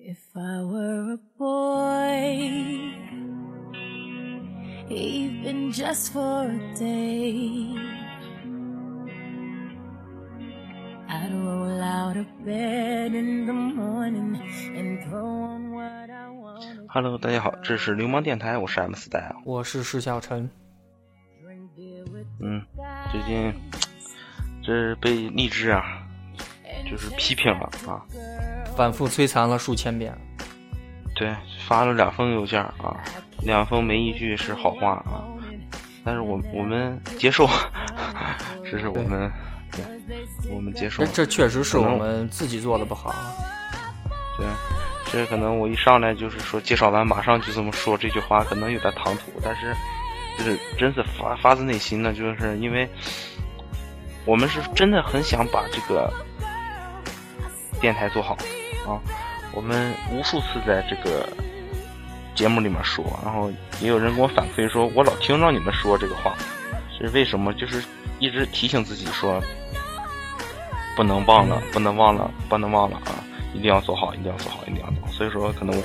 If I were a boy, even just for a day, I'd roll out of bed in the morning and throw on what I wanted. Hello，大家好，这是流氓电台，我是 M 四代。我是施小晨嗯，最近这是被荔枝啊，就是批评了啊，反复摧残了数千遍。对，发了两封邮件啊，两封没一句是好话啊，但是我我们接受，这是我们对，我们接受这，这确实是我们自己做的不好。对，这可能我一上来就是说介绍完马上就这么说这句话，可能有点唐突，但是就是真是发发自内心的，就是因为我们是真的很想把这个电台做好啊，我们无数次在这个节目里面说，然后也有人给我反馈说，我老听着你们说这个话，是为什么？就是一直提醒自己说，不能忘了，不能忘了，不能忘了啊！一定要做好，一定要做好，一定要做好。所以说，可能我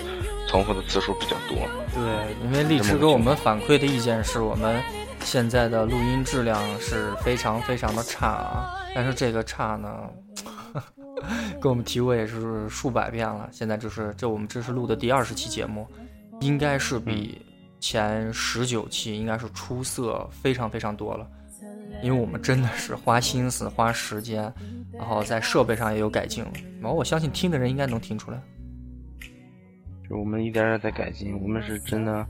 重复的次数比较多。对，因为荔枝给我们反馈的意见是我们现在的录音质量是非常非常的差啊，但是这个差呢，跟我们提过也是数百遍了。现在这是这我们这是录的第二十期节目，应该是比前十九期应该是出色非常非常多了。因为我们真的是花心思、花时间，然后在设备上也有改进了，然后我相信听的人应该能听出来。就我们一点点在改进，我们是真的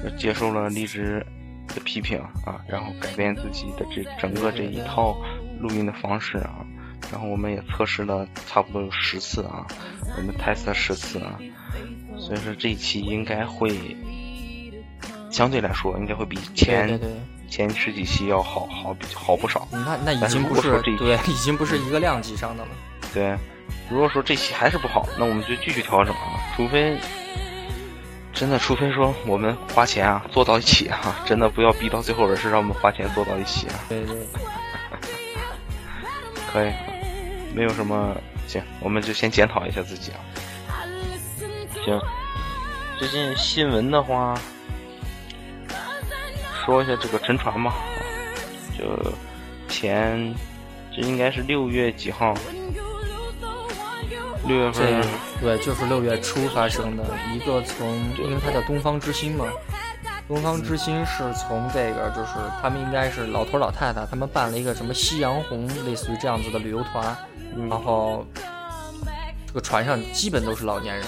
是接受了荔枝的批评啊，然后改变自己的这整个这一套录音的方式啊，然后我们也测试了差不多有十次啊，我们 test 了十次啊，所以说这一期应该会相对来说应该会比前对对对。前十几期要好好比好不少。那那已经不是这一对，已经不是一个量级上的了。对，如果说这期还是不好，那我们就继续调整啊，除非真的，除非说我们花钱啊做到一起啊，真的不要逼到最后，而是让我们花钱做到一起啊，对对，可以，没有什么行，我们就先检讨一下自己啊。行，最近新闻的话，说一下这个沉船吧，就前这应该是六月几号？六月份对就是六月初发生的一个从，因为它叫东方之星嘛。东方之星是从这个，就是他们应该是老头老太太，他们办了一个什么夕阳红，类似于这样子的旅游团，嗯然后这个船上基本都是老年人，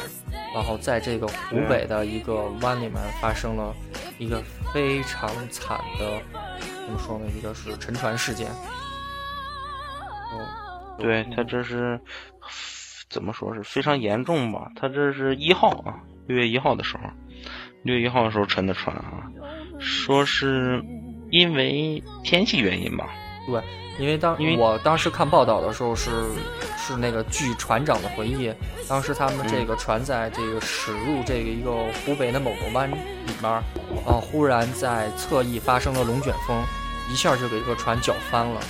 然后在这个湖北的一个湾里面发生了一个非常惨的，怎么说呢？一个是沉船事件。哦，对他这是怎么说是非常严重吧？他这是一号啊，六月一号的时候，六月一号的时候沉的船啊，说是因为天气原因吧？对，因为当因为我当时看报道的时候是是那个据船长的回忆，当时他们这个船在这个驶入这个一个湖北的某个湾里面儿，啊，忽然在侧翼发生了龙卷风，一下就给这个船搅翻了。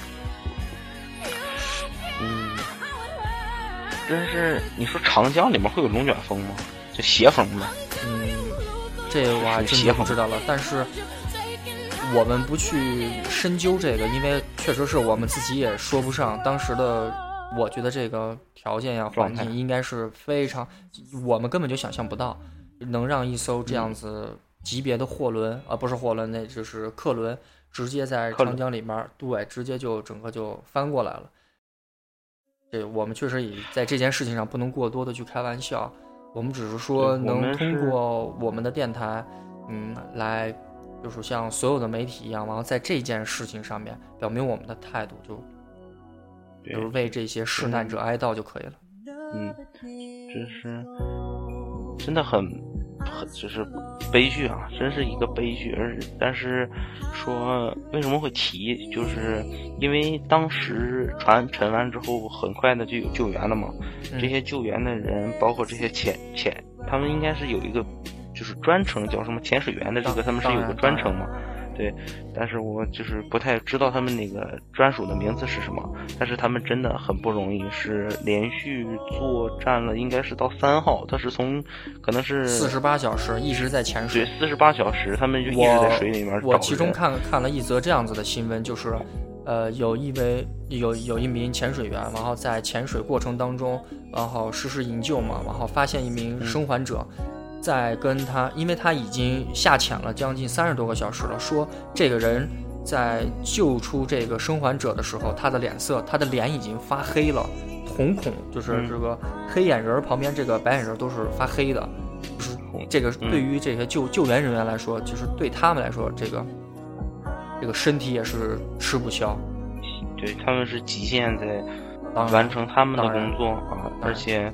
嗯，真是你说长江里面会有龙卷风吗？就斜风呗？嗯，这个我还真的不知道了，但是我们不去深究这个，因为确实是我们自己也说不上当时的。我觉得这个条件呀、环境应该是非常，我们根本就想象不到，能让一艘这样子级别的货轮，啊，不是货轮，那就是客轮，直接在长江里面儿，对，直接就整个就翻过来了。这我们确实也在这件事情上不能过多的去开玩笑，我们只是说能通过我们的电台，嗯，来就是像所有的媒体一样，然后在这件事情上面表明我们的态度，就对就是为这些受难者哀悼就可以了。嗯，这是真的很很就是悲剧啊，真是一个悲剧。而但是说为什么会提，就是因为当时船沉完之后，很快的就有救援了嘛。嗯这些救援的人，包括这些潜潜，他们应该是有一个就是专程叫什么潜水员的这个，他们是有个专程嘛。对，但是我就是不太知道他们那个专属的名字是什么。但是他们真的很不容易，是连续作战了，应该是到三号，他是从可能是四十八小时一直在潜水。对，四十八小时，他们就一直在水里面我其中看看了一则这样子的新闻，就是，呃，有一位有有一名潜水员，然后在潜水过程当中，然后实施营救嘛，然后发现一名生还者。在跟他，因为他已经下潜了将近三十多个小时了。说这个人在救出这个生还者的时候，他的脸色，他的脸已经发黑了，瞳孔就是这个黑眼仁旁边这个白眼仁都是发黑的。就是这个对于这些救救援人员来说，就是对他们来说，这个这个身体也是吃不消。对他们是极限在完成他们的工作啊，而且。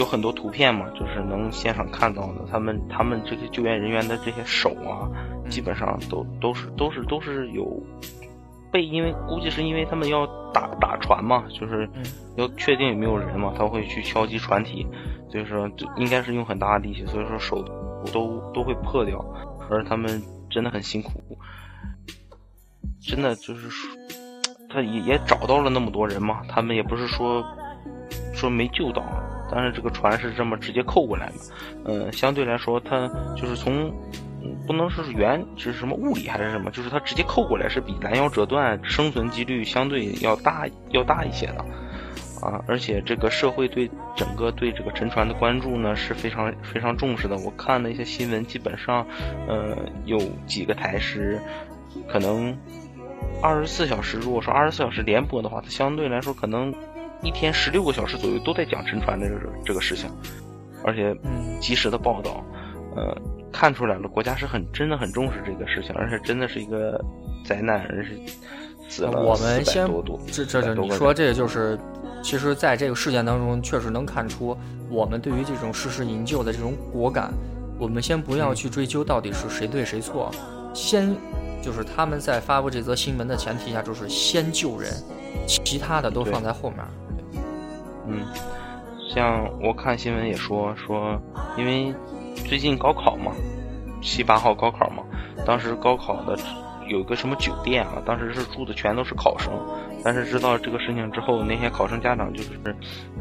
有很多图片嘛，就是能现场看到的。他们他们这些救援人员的这些手啊，基本上都都是都是都是有被，因为估计是因为他们要打打船嘛，就是要确定有没有人嘛，他会去敲击船体，所以说应该是用很大的力气，所以说手都都会破掉。而他们真的很辛苦，真的就是说，他也也找到了那么多人嘛，他们也不是说说没救到。但是这个船是这么直接扣过来的，嗯，相对来说，它就是从不能说是原是什么物理还是什么，就是它直接扣过来是比拦腰折断生存几率相对要大要大一些的，啊，而且这个社会对整个对这个沉船的关注呢是非常非常重视的。我看了一些新闻，基本上，呃，有几个台是可能二十四小时，如果说二十四小时连播的话，它相对来说可能。一天十六个小时左右都在讲沉船的这个这个事情，而且及时的报道，呃，看出来了，国家是很真的很重视这个事情，而且真的是一个灾难，而是死了我们先这这这，你说这个就是，其实在这个事件当中，确实能看出我们对于这种实施营救的这种果敢。我们先不要去追究到底是谁对谁错，先就是他们在发布这则新闻的前提下，就是先救人，其他的都放在后面。嗯，像我看新闻也说说，因为最近高考嘛，七八号高考嘛，当时高考的有一个什么酒店啊，当时是住的全都是考生，但是知道这个事情之后，那些考生家长就是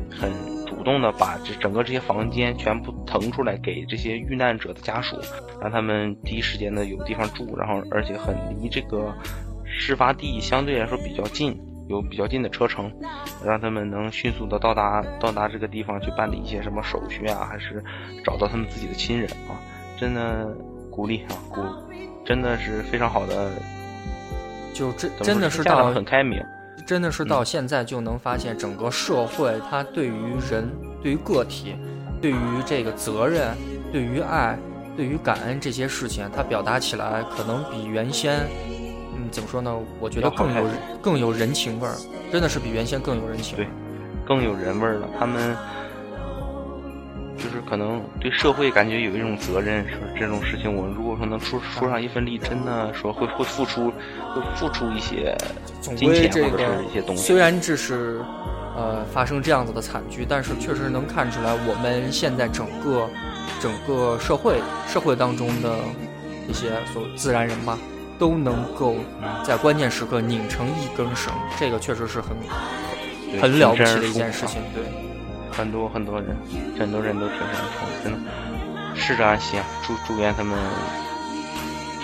很主动的把这整个这些房间全部腾出来给这些遇难者的家属，让他们第一时间的有地方住，然后而且很离这个事发地相对来说比较近。有比较近的车程，让他们能迅速的到达到达这个地方去办理一些什么手续啊，还是找到他们自己的亲人啊？真的鼓励啊，鼓真的是非常好的，就真真的是到很开明，真的是到现在就能发现整个社会它对于人、对于个体、对于这个责任、对于爱、对于感恩这些事情，它表达起来可能比原先。怎么说呢？我觉得更有更有人情味儿，真的是比原先更有人情。对，更有人味儿了。他们就是可能对社会感觉有一种责任，说这种事情，我如果说能出出上一份力，真的说会会付出，会付出一些金钱或者是一些东西。虽然这是呃发生这样子的惨剧，但是确实能看出来，我们现在整个整个社会社会当中的一些所自然人吧。都能够在关键时刻拧成一根绳，这个确实是很很了不起的一件事情。对，很多很多人，很多人都挺认同，真的，逝者安息啊！祝祝愿他们，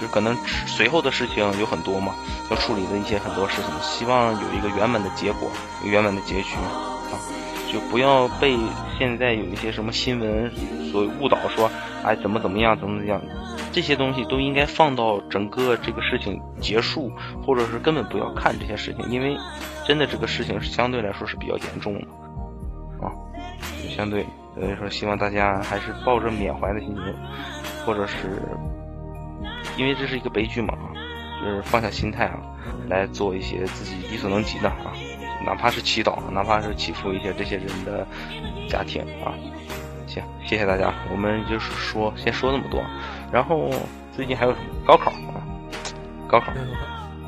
就可能随后的事情有很多嘛，要处理的一些很多事情，希望有一个圆满的结果，圆满的结局啊！就不要被现在有一些什么新闻所误导，说哎怎么怎么样，怎么怎么样。这些东西都应该放到整个这个事情结束，或者是根本不要看这些事情，因为真的这个事情是相对来说是比较严重的啊，就相对所以说希望大家还是抱着缅怀的心情，或者是因为这是一个悲剧嘛啊，就是放下心态啊，来做一些自己力所能及的啊，哪怕是祈祷，哪怕是祈福一些这些人的家庭啊。行，谢谢大家，我们就是说先说那么多。然后最近还有什么高考啊？高考，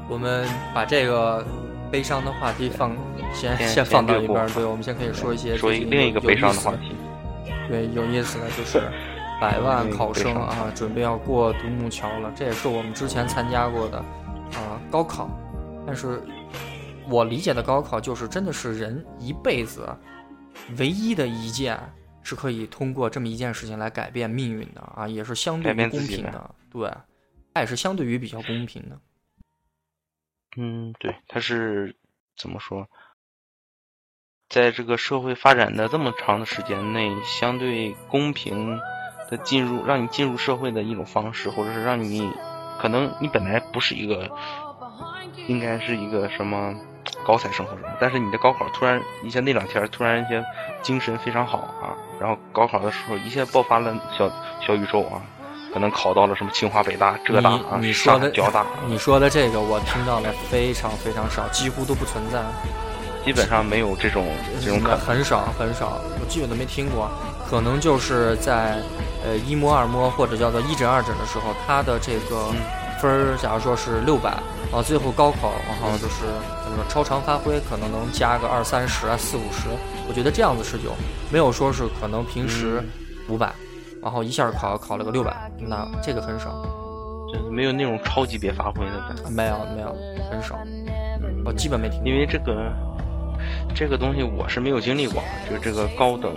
我们把这个悲伤的话题放先先放到一边。对，我们先可以说一些说另一个悲伤的话题。对，有意思的就是百万考生啊，准备要过独木桥了。这也是我们之前参加过的啊高考，但是我理解的高考就是真的是人一辈子唯一的一件是可以通过这么一件事情来改变命运的啊，也是相对于公平的，对，它也是相对于比较公平的。嗯，对，它是怎么说？在这个社会发展的这么长的时间内，相对公平的进入，让你进入社会的一种方式，或者是让你，可能你本来不是一个，应该是一个什么高材生或者什么，但是你的高考突然一下那两天突然一些精神非常好啊，然后高考的时候一下爆发了小小宇宙啊，可能考到了什么清华北大浙大啊，上交大。你说的这个我听到了非常非常少，几乎都不存在。基本上没有这种这种可很少很少，我基本都没听过。可能就是在呃一模二模或者叫做一诊二诊的时候，他的这个分儿，假如说是六百，然后最后高考，然后就是怎么说超常发挥，可能能加个二三十啊四五十。我觉得这样子是有，没有说是可能平时五百，然后一下考考了个六百，那这个很少，就是没有那种超级别发挥的。没有没有很少，我基本没听。因为这个。这个东西我是没有经历过，就这个高等、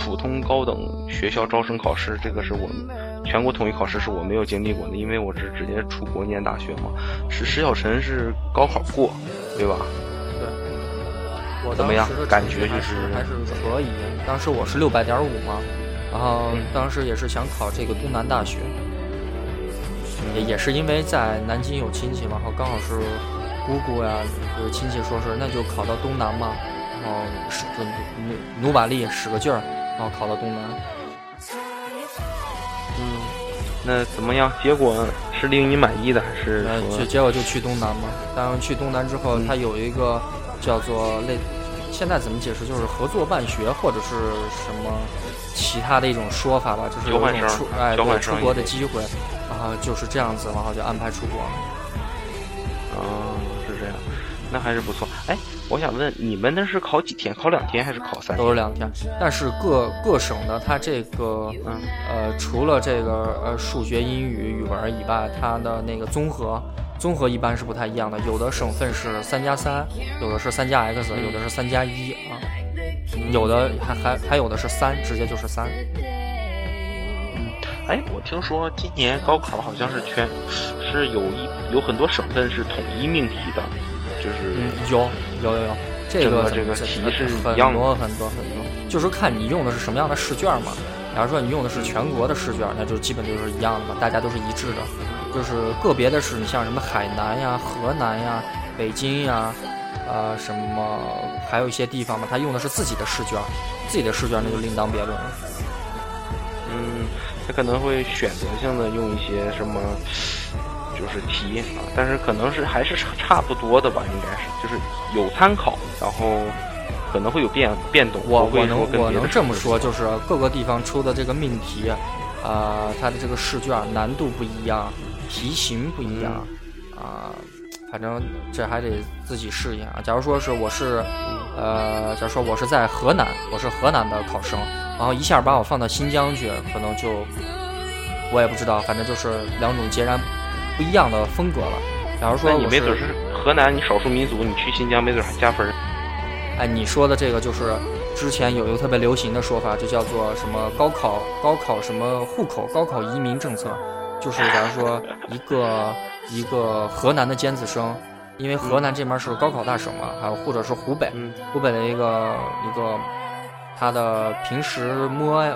普通高等学校招生考试，这个是我们全国统一考试是我没有经历过的，因为我是直接出国念大学嘛。是石小晨是高考过，对吧？对。怎么样？感觉就是还是可以。当时我是六百点五嘛，然后当时也是想考这个东南大学，也也是因为在南京有亲戚嘛，然后刚好是。姑姑呀，有亲戚说是那就考到东南嘛，然后使就努努把力使个劲儿，然后考到东南。嗯，那怎么样？结果是令你满意的还是？结结果就去东南嘛。当然去东南之后，它有一个叫做类，现在怎么解释？就是合作办学或者是什么其他的一种说法吧，就是有一种出哎对出国的机会，然后就是这样子，然后就安排出国。那还是不错。哎，我想问，你们那是考几天？考两天还是考三？都是两天。但是各各省的它这个，嗯呃，除了这个呃数学、英语、语文以外，它的那个综合综合一般是不太一样的。有的省份是三加三，有的是三加 X，有的是三加一啊，有的还还还有的是三，直接就是三。哎，我听说今年高考好像是全是有一有很多省份是统一命题的。就是有有有有，这个这个题是很多很多很多，就是看你用的是什么样的试卷嘛。假如说你用的是全国的试卷，那就基本就是一样的嘛，大家都是一致的。就是个别的是你像什么海南呀、河南呀、北京呀，呃，什么还有一些地方嘛，他用的是自己的试卷，自己的试卷那就另当别论了。嗯，他可能会选择性的用一些什么。就是题啊，但是可能是还是差差不多的吧，应该是就是有参考，然后可能会有变变动。我我能我能这么说，就是各个地方出的这个命题，啊，它的这个试卷难度不一样，题型不一样，啊，反正这还得自己适应啊。假如说是我是，呃，假如说我是在河南，我是河南的考生，然后一下把我放到新疆去，可能就我也不知道，反正就是两种截然。不一样的风格了。假如说你没准是河南，你少数民族，你去新疆没准还加分。哎，你说的这个就是之前有一个特别流行的说法，就叫做什么高考高考什么户口高考移民政策，就是 假如说一个一个河南的尖子生，因为河南这边是高考大省嘛，还有或者是湖北，湖北的一个一个他的平时摸一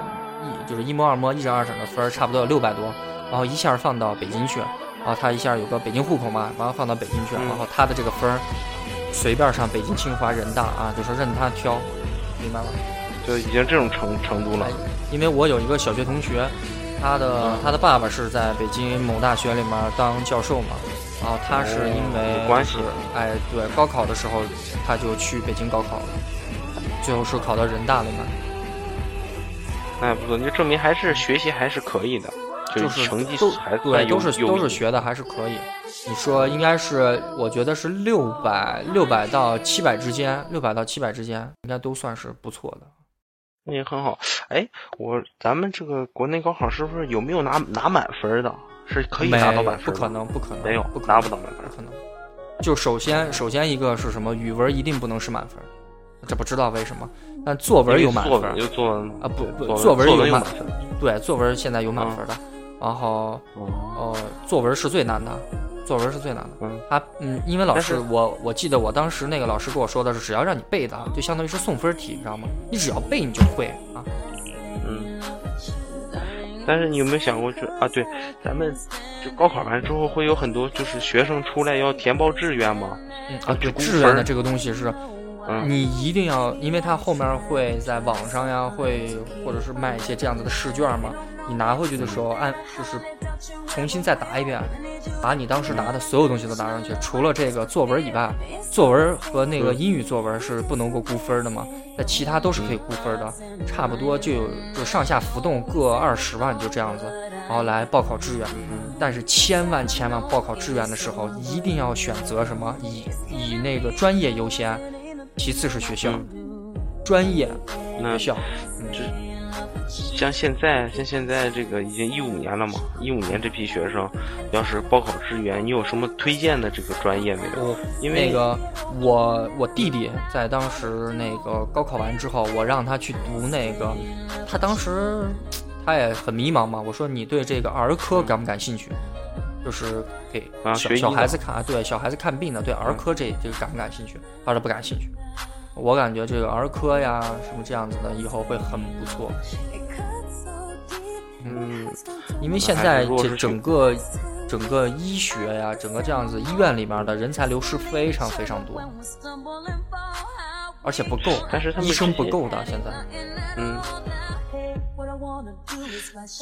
就是一摸二摸一整二整的分差不多有六百多，然后一下放到北京去。然后他一下有个北京户口嘛，然后放到北京去，然后他的这个分儿随便上北京、清华、人大啊，就说任他挑，明白吗？就已经这种程程度了。因为我有一个小学同学，他的他的爸爸是在北京某大学里面当教授嘛，然后他是因为关系，哎，对，高考的时候他就去北京高考了，最后是考到人大里面。哎，不错，就证明还是学习还是可以的。就是成绩还对，都是都是学的还是可以。你说应该是，我觉得是六百六百到七百之间，六百到七百之间应该都算是不错的。那也很好。哎，我咱们这个国内高考是不是有没有拿拿满分的？是可以拿到满分？不可能，不可能，没有，不拿不到满分，不可能。就首先，首先一个是什么？语文一定不能是满分，这不知道为什么。但作文有满分，有作文啊？不不，作文有满分。对，作文现在有满分的。然后，哦，作文是最难的，作文是最难的。嗯，他嗯，因为老师，我我记得我当时那个老师跟我说的是，只要让你背的，就相当于是送分题，你知道吗？你只要背，你就会啊。嗯。但是你有没有想过，就啊，对，咱们就高考完之后会有很多就是学生出来要填报志愿吗？啊，对，志愿的这个东西是，你一定要，因为他后面会在网上呀，会或者是卖一些这样子的试卷嘛。你拿回去的时候，按就是重新再答一遍，把你当时答的所有东西都答上去，除了这个作文以外，作文和那个英语作文是不能够估分的嘛？那其他都是可以估分的，差不多就有就上下浮动各二十万，就这样子，然后来报考志愿。但是千万千万报考志愿的时候，一定要选择什么？以以那个专业优先，其次是学校，专业学校。像现在，像现在这个已经一五年了嘛，一五年这批学生，要是报考志愿，你有什么推荐的这个专业没有？因为那个我我弟弟在当时那个高考完之后，我让他去读那个，他当时他也很迷茫嘛。我说你对这个儿科感不感兴趣？就是给小小孩子看啊，对小孩子看病的，对儿科这这个感不感兴趣？他说不感兴趣。我感觉这个儿科呀，什么这样子的，以后会很不错。嗯，因为现在这整个整个医学呀，整个这样子医院里面的人才流失非常非常多，而且不够，但是他们医生不够的现在。嗯。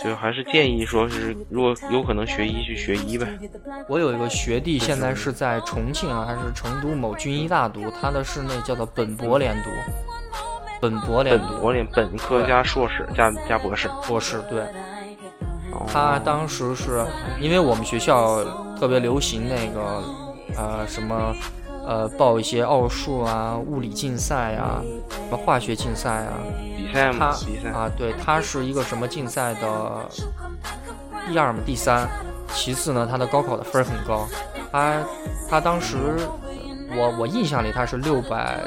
就还是建议说是，如果有可能学医去学医呗。我有一个学弟，现在是在重庆啊，还是成都某军医大读，他的是那叫做本博连读，本博连读，本博连本科加硕士加加博士，博士对。他当时是因为我们学校特别流行那个呃什么呃报一些奥数啊、物理竞赛啊、什么化学竞赛啊。他啊，对他是一个什么竞赛的第二嘛，第三。其次呢，他的高考的分很高。他他当时，我我印象里他是六百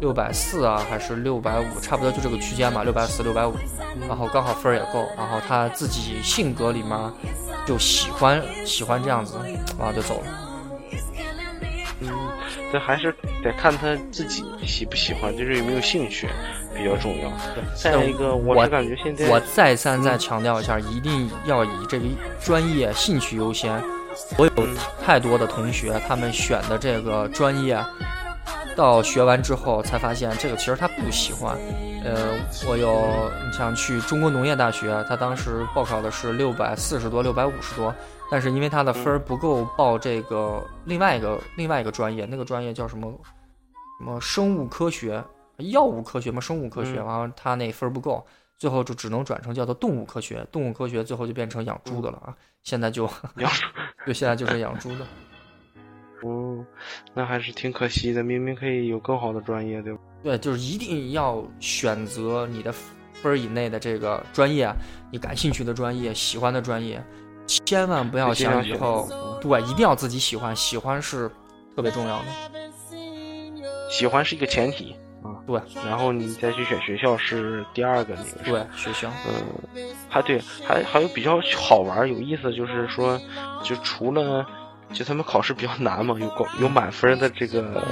六百四啊，还是六百五，差不多就这个区间嘛，六百四六百五。然后刚好分也够，然后他自己性格里面就喜欢喜欢这样子，然后就走了。嗯，这还是得看他自己喜不喜欢，就是有没有兴趣。比较重要。再一个，我是感觉现在我再三再强调一下，一定要以这个专业兴趣优先。我有太多的同学，他们选的这个专业，到学完之后才发现，这个其实他不喜欢。呃，我有你像去中国农业大学，他当时报考的是六百四十多、六百五十多，但是因为他的分儿不够报这个另外一个另外一个专业，那个专业叫什么什么生物科学。药物科学嘛，生物科学，然后他那分儿不够，最后就只能转成叫做动物科学。动物科学最后就变成养猪的了啊！现在就养，对，现在就是养猪的。哦，那还是挺可惜的，明明可以有更好的专业，对吧？对，就是一定要选择你的分儿以内的这个专业，你感兴趣的专业，喜欢的专业，千万不要想以后，对，一定要自己喜欢，喜欢是特别重要的。喜欢是一个前提。啊，对，然后你再去选学校是第二个那个，对，学校，嗯，还对，还还有比较好玩有意思，就是说，就除了就他们考试比较难嘛，有高有满分的这个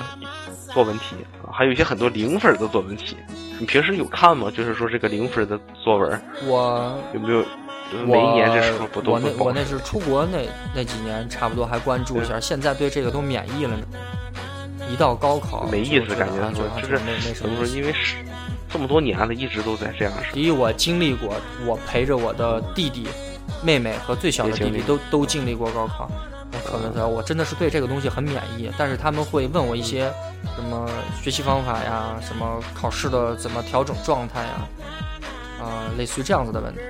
作文题啊，还有一些很多零分的作文题。你平时有看吗？就是说这个零分的作文，我有没有？每一年这时候不都我那我那是出国那那几年，差不多还关注一下，现在对这个都免疫了呢。一到高考没意思，感觉就是怎么说？因为是这么多年了，一直都在这样。第一，我经历过，我陪着我的弟弟、妹妹和最小的弟弟都都经历过高考。我可能我真的是对这个东西很免疫，但是他们会问我一些什么学习方法呀，什么考试的怎么调整状态呀，啊，类似于这样子的问题。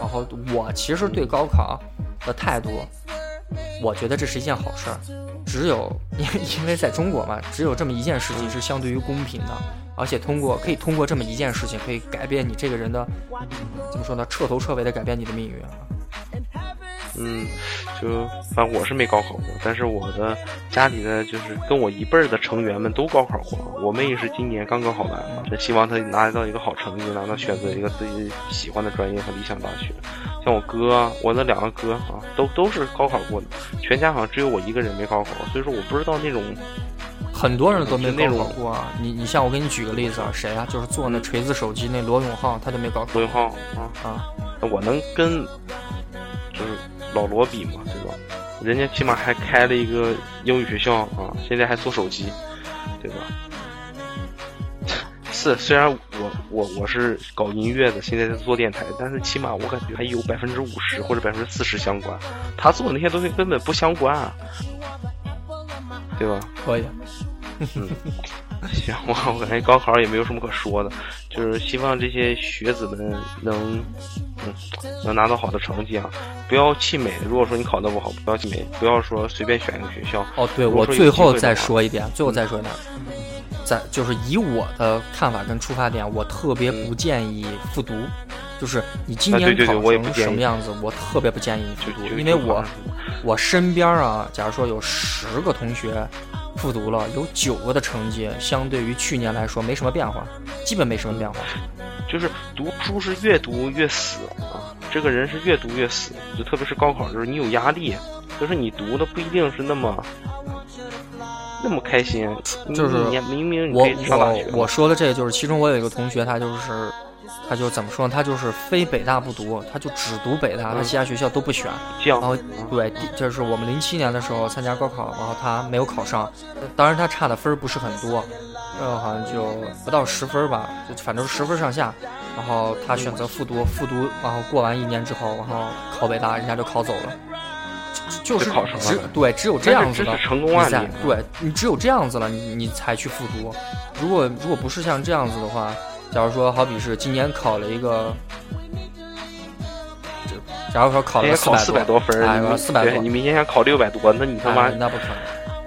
然后我其实对高考的态度，我觉得这是一件好事儿。只有因 因为在中国嘛，只有这么一件事情是相对于公平的，而且通过可以通过这么一件事情，可以改变你这个人的怎么说呢？彻头彻尾的改变你的命运啊！嗯，就反正我是没高考过，但是我的家里的就是跟我一辈儿的成员们都高考过。我妹是今年刚高考完，这希望她拿到一个好成绩，拿到选择一个自己喜欢的专业和理想大学。像我哥，我的两个哥啊，都都是高考过的，全家好像只有我一个人没高考，所以说我不知道那种很多人都没高考过啊。你你像我给你举个例子啊，谁啊？就是做那锤子手机那罗永浩，他就没高考。罗永浩啊啊，我能跟就是。老罗比嘛，对吧？人家起码还开了一个英语学校啊，现在还做手机，对吧？是，虽然我我我是搞音乐的，现在在做电台，但是起码我感觉还有百分之五十或者百分之四十相关。他做的那些东西根本不相关，啊对吧？可以。嗯，行，我我感觉高考也没有什么可说的，就是希望这些学子们能。嗯，能拿到好的成绩啊！不要气馁。如果说你考得不好，不要气馁，不要说随便选一个学校。哦，对，我最后再说一遍，最后再说一遍，在就是以我的看法跟出发点，我特别不建议复读。就是你今年考成什么样子，我特别不建议复读，因为我我身边啊，假如说有十个同学复读了，有九个的成绩相对于去年来说没什么变化，基本没什么变化。就是读书是越读越死啊，这个人是越读越死，就特别是高考就是，你有压力，就是你读的不一定是那么那么开心。就是明明我我我说的这个，就是其中我有一个同学，他就是。他就怎么说呢？他就是非北大不读，他就只读北大，他其他学校都不选。然后对，就是我们零七年的时候参加高考，然后他没有考上，当然他差的分不是很多，呃，好像就不到十分吧，就反正十分上下。然后他选择复读，复读，然后过完一年之后，然后考北大，人家就考走了。就是只对，只有这样子的你在对你只有这样子了，你你才去复读。如果如果不是像这样子的话。假如说，好比是今年考了一个，假如说考了四百多分，哎，四百多，你明年想考六百多，那你他妈那不可能，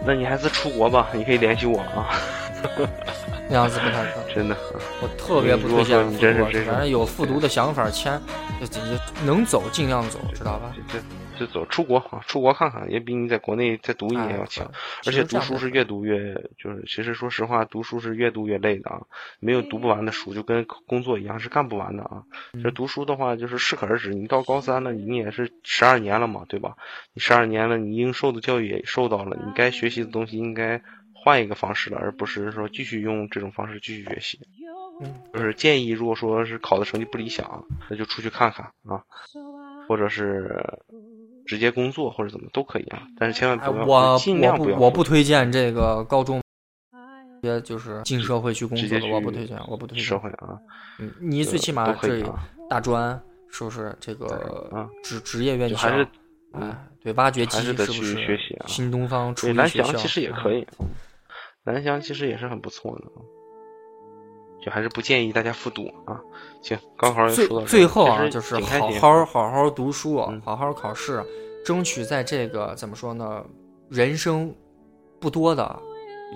那你还是出国吧，你可以联系我啊。那样子不太可能，真的，我特别不推荐复读，反正有复读的想法，签能走尽量走，知道吧？就走出国啊，出国看看也比你在国内再读一年要强。而且读书是越读越，就是其实说实话，读书是越读越累的啊。没有读不完的书，就跟工作一样是干不完的啊。这读书的话就是适可而止。你到高三了，你也是十二年了嘛，对吧？你十二年了，你应受的教育也受到了，你该学习的东西应该换一个方式了，而不是说继续用这种方式继续学习。就是建议，如果说是考的成绩不理想，那就出去看看啊，或者是。直接工作或者怎么都可以啊，但是千万不要，尽量不要。我不推荐这个高中，别就是进社会去工作的，我不推荐，我不推荐。社会啊，嗯，你最起码这大专是不是这个职职业院校？还是哎，对，挖掘机是不是？学习啊，新东方、蓝翔其实也可以，蓝翔其实也是很不错的。就还是不建议大家复读啊。行，高考最最后啊，就是好好好好读书，好好考试，争取在这个怎么说呢？人生不多的，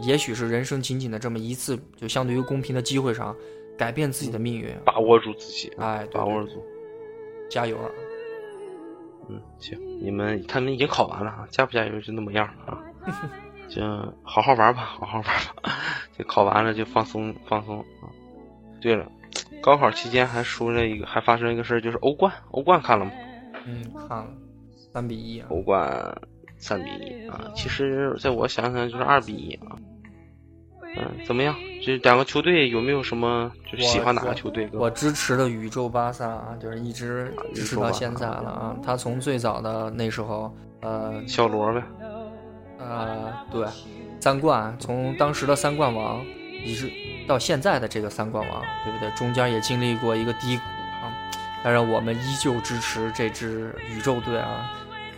也许是人生仅仅的这么一次，就相对于公平的机会上，改变自己的命运，把握住自己，哎，把握住，加油啊！嗯，行，你们他们已经考完了啊，加不加油就那么样啊。就好好玩吧，好好玩吧，就考完了就放松放松啊。对了，高考期间还出了一个，还发生一个事儿，就是欧冠。欧冠看了吗？嗯，看了，三比一。欧冠三比一啊！其实在我想想就是二比一啊。嗯，怎么样？这两个球队有没有什么就是喜欢哪个球队？我支持的宇宙巴萨啊，就是一直支持到现在了啊。他从最早的那时候，呃，小罗呗。呃，对，三冠，从当时的三冠王。一直到现在的这个三冠王，对不对？中间也经历过一个低谷啊，但是我们依旧支持这支宇宙队啊。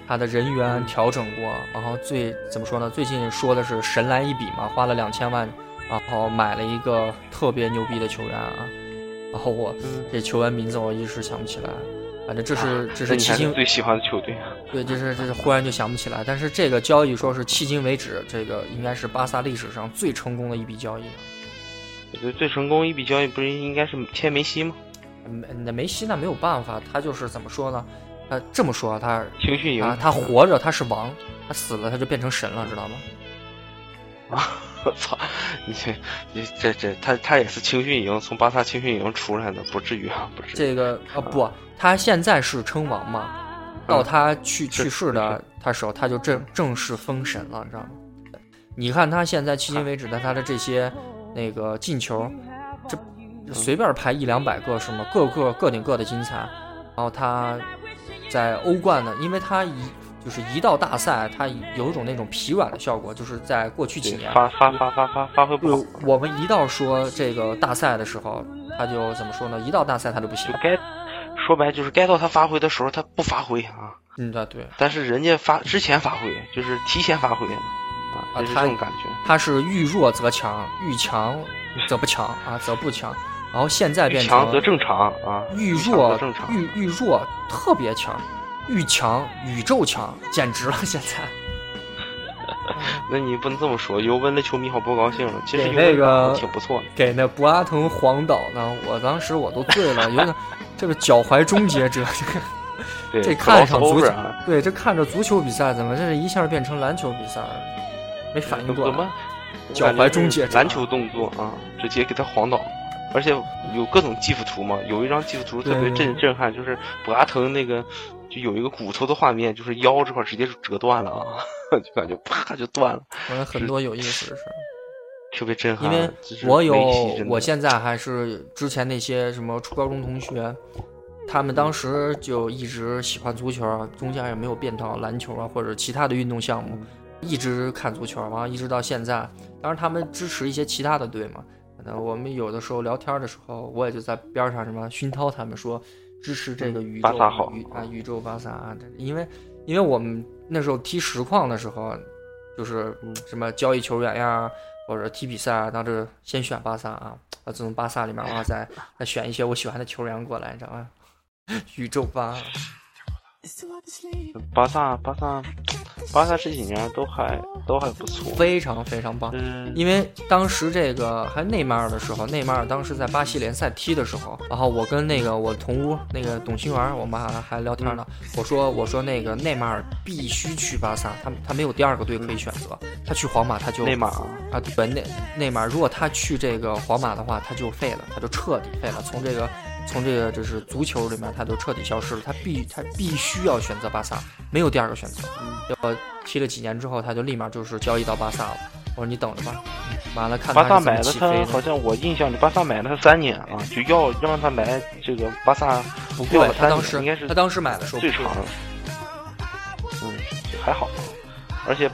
他的人员调整过，然后最怎么说呢？最近说的是神来一笔嘛，花了两千万，然后买了一个特别牛逼的球员啊。然后我这球员名字我一时想不起来，反正这是这是迄今最喜欢的球队啊。对，这是这是忽然就想不起来。但是这个交易说是迄今为止，这个应该是巴萨历史上最成功的一笔交易。最最成功一笔交易不是应该是签梅西吗？那梅西那没有办法，他就是怎么说呢？他这么说，他青训营，他活着他是王，他死了他就变成神了，知道吗？啊！我操！你这你这这他他也是青训营，从巴萨青训营出来的，不至于啊，不至于。这个啊不，他现在是称王嘛？到他去去世的他时候，他就正正式封神了，你知道吗？你看他现在迄今为止的他的这些那个进球，这随便排一两百个是吗？个个个顶个的精彩。然后他在欧冠呢，因为他一。就是一到大赛，他有一种那种疲软的效果，就是在过去几年发发发发发发挥不好。我们一到说这个大赛的时候，他就怎么说呢？一到大赛他就不行。该说白就是该到他发挥的时候他不发挥啊。嗯，对对。但是人家发之前发挥，就是提前发挥啊，就是这种感觉。他是遇弱则强，遇强则不强啊，则不强。然后现在变成强则正常啊，遇弱正常遇遇弱特别强。遇强，宇宙强，简直了！现在，那你不能这么说，尤文的球迷好不高兴了。其实那个挺不错的，给那博阿滕黄岛呢，我当时我都醉了，有点这个脚踝终结者，这个这看一场足球，对，这看着足球比赛，怎么这是一下变成篮球比赛了？没反应过来，脚踝终结篮球动作啊，直接给他晃倒。而且有各种技术图嘛，有一张技术图特别震震撼，就是博阿滕那个。就有一个骨头的画面，就是腰这块直接就折断了啊，就感觉啪就断了。我有很多有意思的事，特别震撼。因为我有，我现在还是之前那些什么初高中同学，他们当时就一直喜欢足球，中间也没有变到篮球啊或者其他的运动项目，一直看足球，完了一直到现在。当然他们支持一些其他的队嘛，可能我们有的时候聊天的时候，我也就在边上什么熏陶他们说。支持这个宇宙宇啊宇宙巴萨啊，因为因为我们那时候踢实况的时候，就是什么交易球员呀，或者踢比赛啊，当时先选巴萨啊，啊，从巴萨里面哇再再选一些我喜欢的球员过来，你知道吗？宇宙巴。巴萨，巴萨，巴萨这几年都还都还不错，非常非常棒。嗯，因为当时这个还内马尔的时候，内马尔当时在巴西联赛踢的时候，然后我跟那个我同屋那个董新元，我们还还聊天呢。我说我说那个内马尔必须去巴萨，他他没有第二个队可以选择，他去皇马他就内马尔啊，对内内马尔，如果他去这个皇马的话，他就废了，他就彻底废了，从这个。从这个就是足球里面，他都彻底消失了。他必他必须要选择巴萨，没有第二个选择。要踢了几年之后，他就立马就是交易到巴萨了。我说你等着吧，完了看巴萨买了他，好像我印象里巴萨买了他三年啊，就要让他来这个巴萨不贵。他当时应该是他当时买的时候最长，嗯，还好，而且。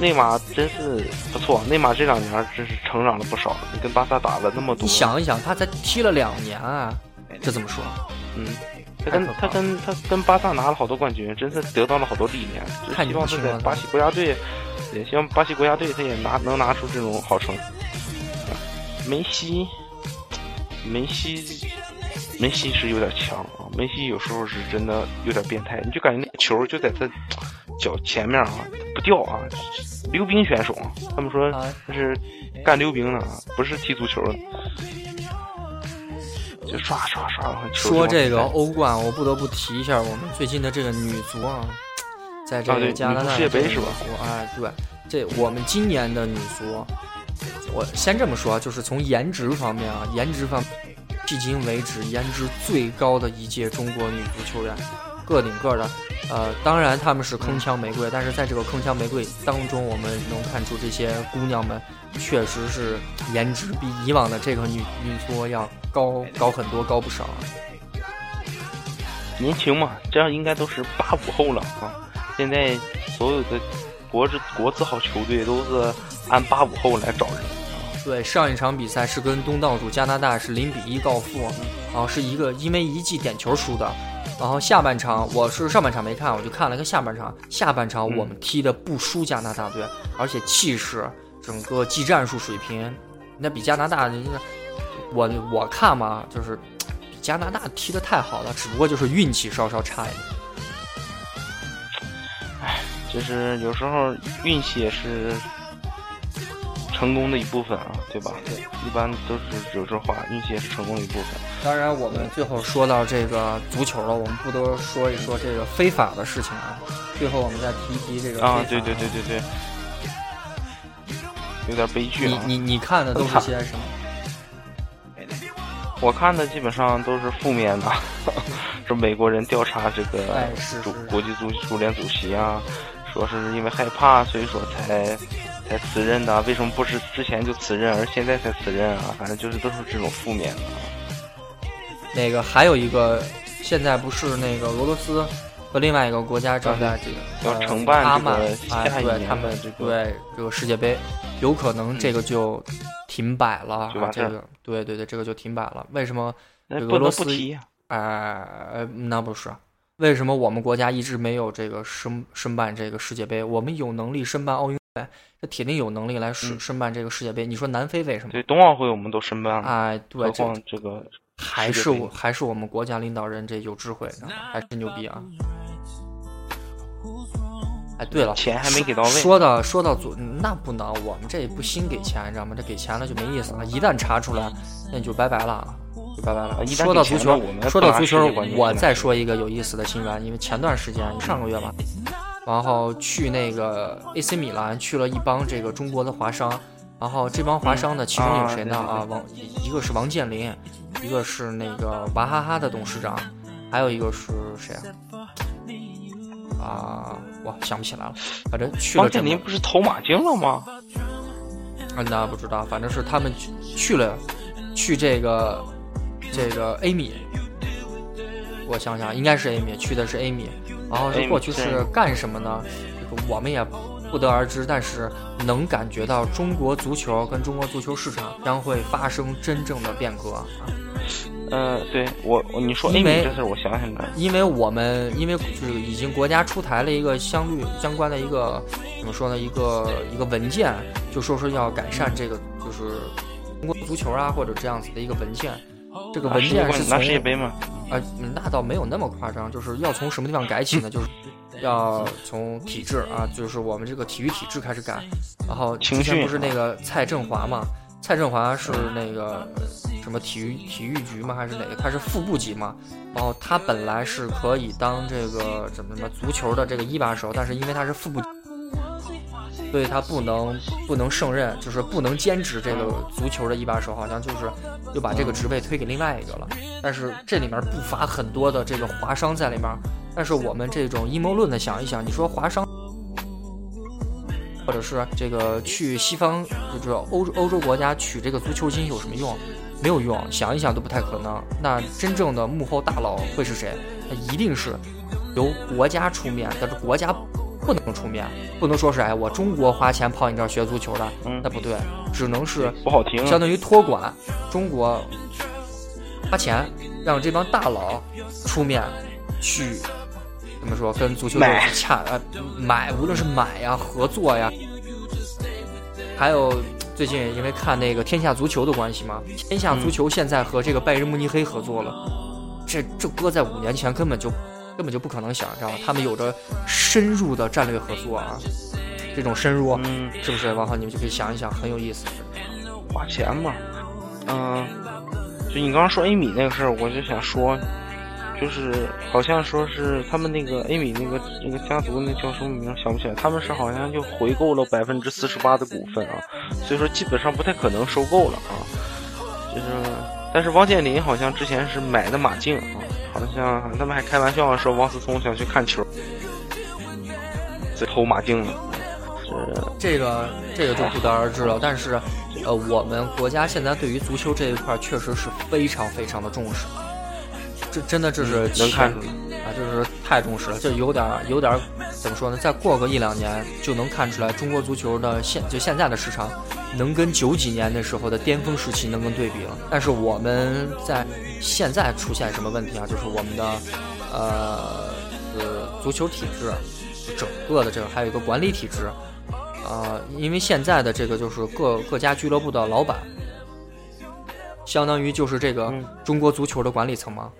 内马真是不错，内马这两年真是成长了不少。你跟巴萨打了那么多，你想一想，他才踢了两年啊，这怎么说？嗯，他跟他跟他跟巴萨拿了好多冠军，真是得到了好多历练。希望他在巴西国家队，也希望巴西国家队他也拿能拿出这种好成绩。梅西，梅西，梅西是有点强啊，梅西有时候是真的有点变态，你就感觉那球就在他。脚前面啊，不掉啊，溜冰选手，他们说他是干溜冰的，不是踢足球的，就刷刷刷。说这个欧冠，我不得不提一下我们最近的这个女足啊，在这个加拿大世界杯是吧？哎，对，这我们今年的女足，我先这么说，就是从颜值方面啊，颜值方，迄今为止颜值最高的一届中国女足球员。个顶个的，呃，当然他们是铿锵玫瑰，但是在这个铿锵玫瑰当中，我们能看出这些姑娘们确实是颜值比以往的这个女女足要高高很多，高不少。年轻嘛，这样应该都是八五后了啊。现在所有的国字国字号球队都是按八五后来找人。对，上一场比赛是跟东道主加拿大是零比一告负，然后是一个因为一记点球输的。然后下半场我是上半场没看，我就看了个下半场。下半场我们踢的不输加拿大队，而且气势、整个技战术水平，那比加拿大，我我看嘛，就是比加拿大踢的太好了，只不过就是运气稍稍差一点。哎，就是有时候运气也是成功的一部分啊，对吧？对，一般都是有这话，运气也是成功的一部分。当然，我们最后说到这个足球了，我们不多说一说这个非法的事情啊。最后，我们再提一提这个啊，对对对对对，有点悲剧啊。你你你看的都是些什么？我看的基本上都是负面的，说美国人调查这个主国际足足联主席啊，说是因为害怕，所以说才才辞任的。为什么不是之前就辞任，而现在才辞任啊？反正就是都是这种负面的。那个还有一个，现在不是那个俄罗斯和另外一个国家正在这个要承办这个下一年他们对这个世界杯，有可能这个就。停摆了，这个对对对，这个就停摆了。为什么俄罗斯？哎，那不是。为什么我们国家一直没有这个申申办这个世界杯？我们有能力申办奥运会，这铁定有能力来申申办这个世界杯。你说南非为什么？对，冬奥会我们都申办了。哎，对，这个还是我还是我们国家领导人这有智慧，还是牛逼啊！哎，对了，钱还没给到位。说到说到足，那不能，我们这不新给钱，你知道吗？这给钱了就没意思了，一旦查出来，那就拜拜了，就拜拜了。说到足球，说到足球，我再说一个有意思的新闻，因为前段时间上个月吧，然后去那个 AC 米兰去了一帮这个中国的华商，然后这帮华商呢，其中有谁呢？啊，王，一个是王健林，一个是那个娃哈哈的董事长，还有一个是谁啊？啊。我想不起来了，反正去了。王健林不是投马竞了吗？啊，那不知道，反正是他们去去了，去这个这个 A 米。我想想，应该是 A 米，去的是 A 米。然后是过去是干什么呢？这个我们也不得而知，但是能感觉到中国足球跟中国足球市场将会发生真正的变革啊。呃，对我，你说因为这事我想起来因为我们因为就是已经国家出台了一个相律相关的一个怎么说呢？一个一个文件，就说是要改善这个就是中国足球啊，或者这样子的一个文件。这个文件是从世界杯吗？啊，那倒没有那么夸张，就是要从什么地方改起呢？就是要从体制啊，就是我们这个体育体制开始改。然后之前不是那个蔡振华嘛？蔡振华是那个什么体育体育局吗？还是哪个？他是副部级嘛。然后他本来是可以当这个怎么什么足球的这个一把手，但是因为他是副部，所以他不能不能胜任，就是不能兼职这个足球的一把手，好像就是又把这个职位推给另外一个了。但是这里面不乏很多的这个华商在里面。但是我们这种阴谋论的想一想，你说华商。或者是这个去西方，就是欧洲欧洲国家取这个足球金有什么用？没有用，想一想都不太可能。那真正的幕后大佬会是谁？那一定是由国家出面，但是国家不能出面，不能说是哎我中国花钱跑你这儿学足球的，那不对，只能是不好听，相当于托管中国花钱让这帮大佬出面去。怎么说？跟足球队洽呃买，无论是买呀、合作呀，还有最近因为看那个天下足球的关系嘛，天下足球现在和这个拜仁慕尼黑合作了，这这搁在五年前根本就根本就不可能想，知道吧？他们有着深入的战略合作啊，这种深入，嗯，是不是？往后你们就可以想一想，很有意思。花钱嘛，嗯，就你刚刚说 A 米那个事儿，我就想说。就是好像说是他们那个 A 米那个那个家族那叫什么名想不起来，他们是好像就回购了百分之四十八的股份啊，所以说基本上不太可能收购了啊。就是，但是王健林好像之前是买的马竞啊，好像他们还开玩笑说王思聪想去看球，在投马竞呢。这个这个就不得而知了，但是呃，我们国家现在对于足球这一块确实是非常非常的重视。这真的就是能看出来啊，就是太重视了，这有点有点怎么说呢？再过个一两年就能看出来，中国足球的现就现在的市场能跟九几年那时候的巅峰时期能跟对比了。但是我们在现在出现什么问题啊？就是我们的呃呃足球体制，整个的这个还有一个管理体制啊，因为现在的这个就是各各家俱乐部的老板，相当于就是这个中国足球的管理层嘛。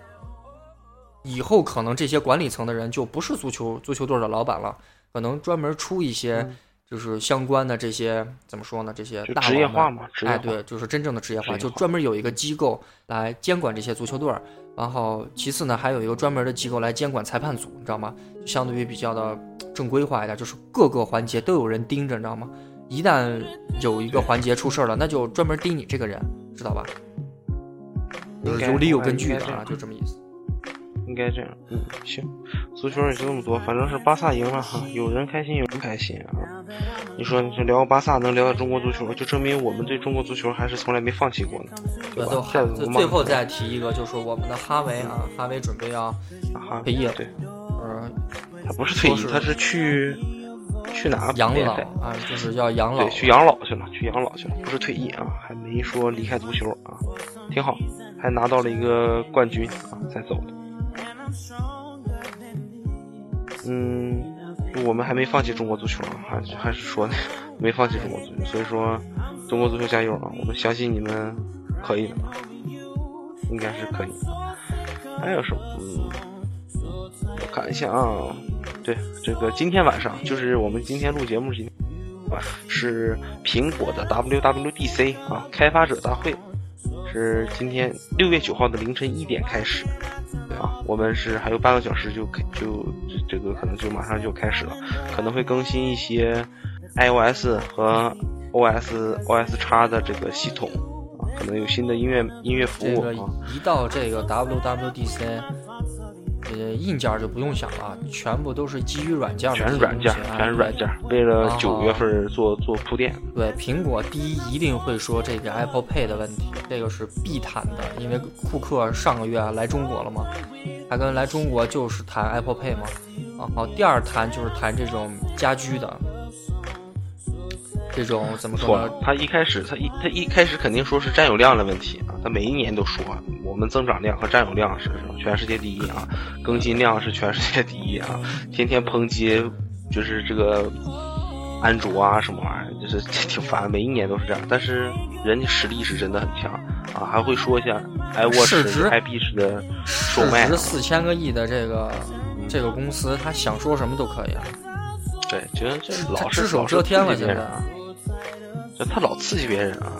以后可能这些管理层的人就不是足球足球队的老板了，可能专门出一些就是相关的这些怎么说呢？这些大职业化嘛，职业哎，对，就是真正的职业化，就专门有一个机构来监管这些足球队儿。然后其次呢，还有一个专门的机构来监管裁判组，你知道吗？相对于比较的正规化一点，就是各个环节都有人盯着，你知道吗？一旦有一个环节出事儿了，那就专门盯你这个人，知道吧？就是有理有根据的啊，就这么意思。应该这样，嗯，行，足球也就那么多，反正是巴萨赢了哈，有人开心，有人开心啊。你说，你说聊巴萨能聊到中国足球，就证明我们对中国足球还是从来没放弃过呢。对吧？最后再提一个，就是我们的哈维啊，哈维准备要退役了，对，呃，他不是退役，他是去去哪养老啊，就是要养老，对去养老去了，去养老去了，不是退役啊，还没说离开足球啊，挺好，还拿到了一个冠军啊，才走的。嗯，我们还没放弃中国足球啊，还还是说 没放弃中国足球，所以说中国足球加油啊！我们相信你们可以的，应该是可以。还有什么？我看一下啊，对，这个今天晚上就是我们今天录节目是是苹果的 WWDC 啊，开发者大会是今天六月九号的凌晨一点开始。啊，我们是还有半个小时就开就这个可能就马上就开始了，可能会更新一些 iOS 和 OS OS 叉的这个系统啊，可能有新的音乐音乐服务啊。一到这个 WWDC。呃，硬件就不用想了，全部都是基于软件的。全是软件，全是软件。为了九月份做做铺垫。对，苹果第一一定会说这个 Apple Pay 的问题，这个是必谈的，因为库克上个月来中国了嘛，他跟来中国就是谈 Apple Pay 嘛。然后，第二谈就是谈这种家居的。这种怎么说？他一开始，他一他一开始肯定说是占有量的问题啊。他每一年都说我们增长量和占有量是全世界第一啊，更新量是全世界第一啊。天天抨击就是这个安卓啊什么玩意儿，就是挺烦。每一年都是这样，但是人家实力是真的很强啊，还会说一下 iWatch、iB 式的售卖。市值四千个亿的这个这个公司，他想说什么都可以啊。对，觉得这老只手遮天了，现在。他老刺激别人啊，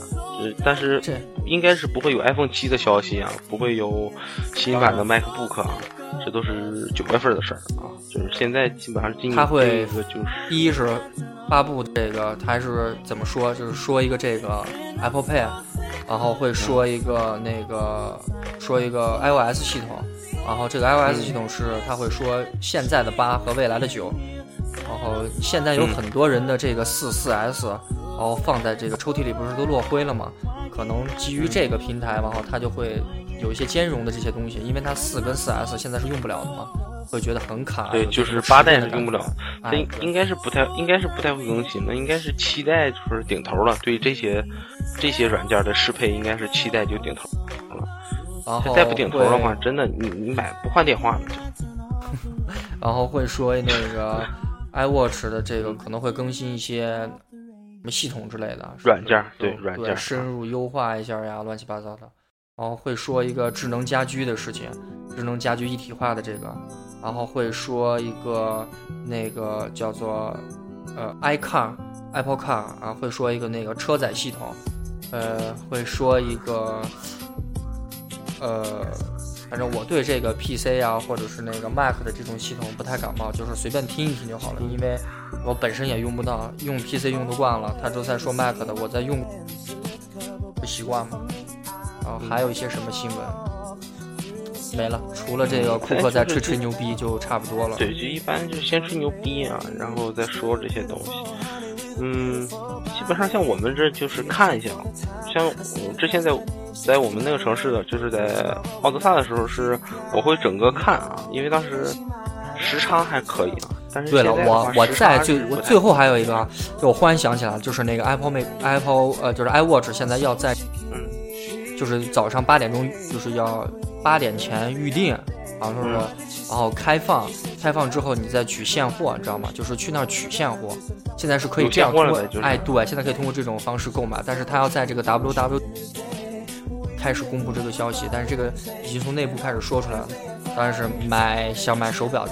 但是应该是不会有 iPhone 七的消息啊，不会有新版的 MacBook 啊，这都是九月份的事儿啊。就是现在基本上今年他会就是第一是发布这个，他是怎么说？就是说一个这个 Apple Pay，然后会说一个那个说一个 iOS 系统，然后这个 iOS 系统是他会说现在的八和未来的九，然后现在有很多人的这个四四 S。然后放在这个抽屉里，不是都落灰了吗？可能基于这个平台，然后它就会有一些兼容的这些东西，因为它四跟四 S 现在是用不了的嘛，会觉得很卡。对，就是八代是用不了，它应该是不太，应该是不太会更新的，应该是七代就是顶头了。对这些这些软件的适配，应该是七代就顶头了。然后再不顶头的话，真的你你买不换电话了就。然后会说那个 iWatch 的这个可能会更新一些。什么系统之类的软件，对软件深入优化一下呀，乱七八糟的。然后会说一个智能家居的事情，智能家居一体化的这个。然后会说一个那个叫做呃 iCar，Apple Car 啊，会说一个那个车载系统，呃，会说一个呃。反正我对这个 PC 啊，或者是那个 Mac 的这种系统不太感冒，就是随便听一听就好了。因为我本身也用不到，用 PC 用的惯了，他都在说 Mac 的，我在用，不习惯嘛。然后还有一些什么新闻没了，除了这个库克在吹吹牛逼就差不多了。对，就一般就先吹牛逼啊，然后再说这些东西。嗯，基本上像我们这就是看一下，像我之前在。在我们那个城市的，就是在奥德萨的时候，是我会整个看啊，因为当时时差还可以啊。但是对了，我我在最我最后还有一个，就我忽然想起来就是那个 Apple Make Apple 呃，就是 iWatch 现在要在，嗯，就是早上八点钟就是要八点前预定，然后说是然后开放，开放之后你再取现货，你知道吗？就是去那儿取现货。现在是可以这样通过，哎，对，现在可以通过这种方式购买，但是他要在这个 WW。开始公布这个消息，但是这个已经从内部开始说出来了。但是买想买手表，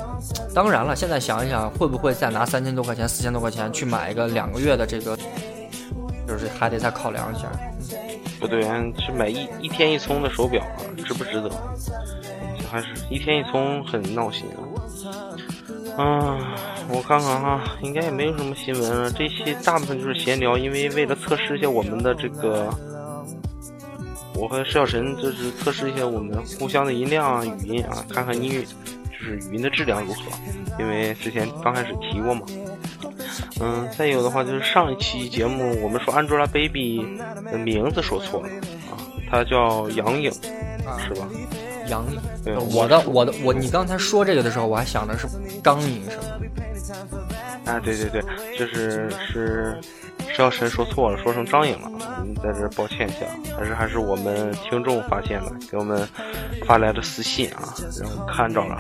当然了，现在想一想，会不会再拿三千多块钱、四千多块钱去买一个两个月的这个，就是还得再考量一下。不对，去买一一天一充的手表啊，值不值得？还是一天一充很闹心啊。嗯，我看看哈，应该也没有什么新闻了。这期大部分就是闲聊，因为为了测试一下我们的这个，我和石小神就是测试一下我们互相的音量啊、语音啊，看看音就是语音的质量如何。因为之前刚开始提过嘛。嗯，再有的话就是上一期节目我们说 Angelababy 的名字说错了啊，她叫杨颖，是吧？杨颖，我的我的我，你刚才说这个的时候，我还想的是张颖，是吗？啊，对对对，就是是石小神说错了，说成张颖了，我们在这抱歉一下，还是还是我们听众发现了，给我们发来的私信啊，然后看着了，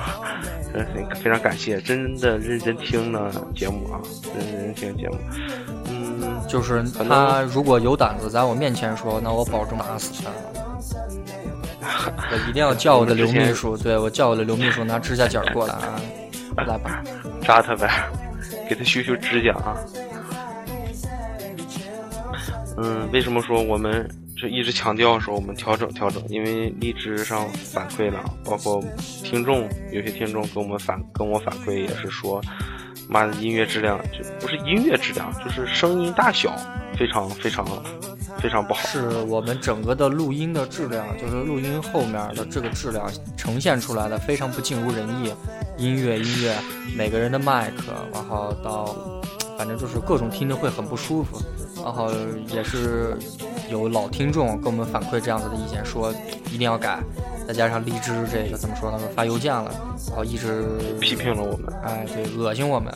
非常感谢，真的认真听的节目啊，认真听节目，嗯，就是他如果有胆子在我面前说，那我保证打死他。我一定要叫我的刘秘书，对我叫我的刘秘书拿指甲剪过来啊，来吧，扎他呗，给他修修指甲啊。嗯，为什么说我们就一直强调说我们调整调整？因为荔枝上反馈了，包括听众有些听众跟我们反跟我反馈也是说，妈的音乐质量就不是音乐质量，就是声音大小非常非常。非常不好，是我们整个的录音的质量，就是录音后面的这个质量呈现出来的非常不尽如人意。音乐音乐，每个人的麦克，然后到，反正就是各种听着会很不舒服。然后也是有老听众跟我们反馈这样子的意见，说一定要改。再加上荔枝这个怎么说呢？发邮件了，然后一直批评了我们，哎，对，恶心我们。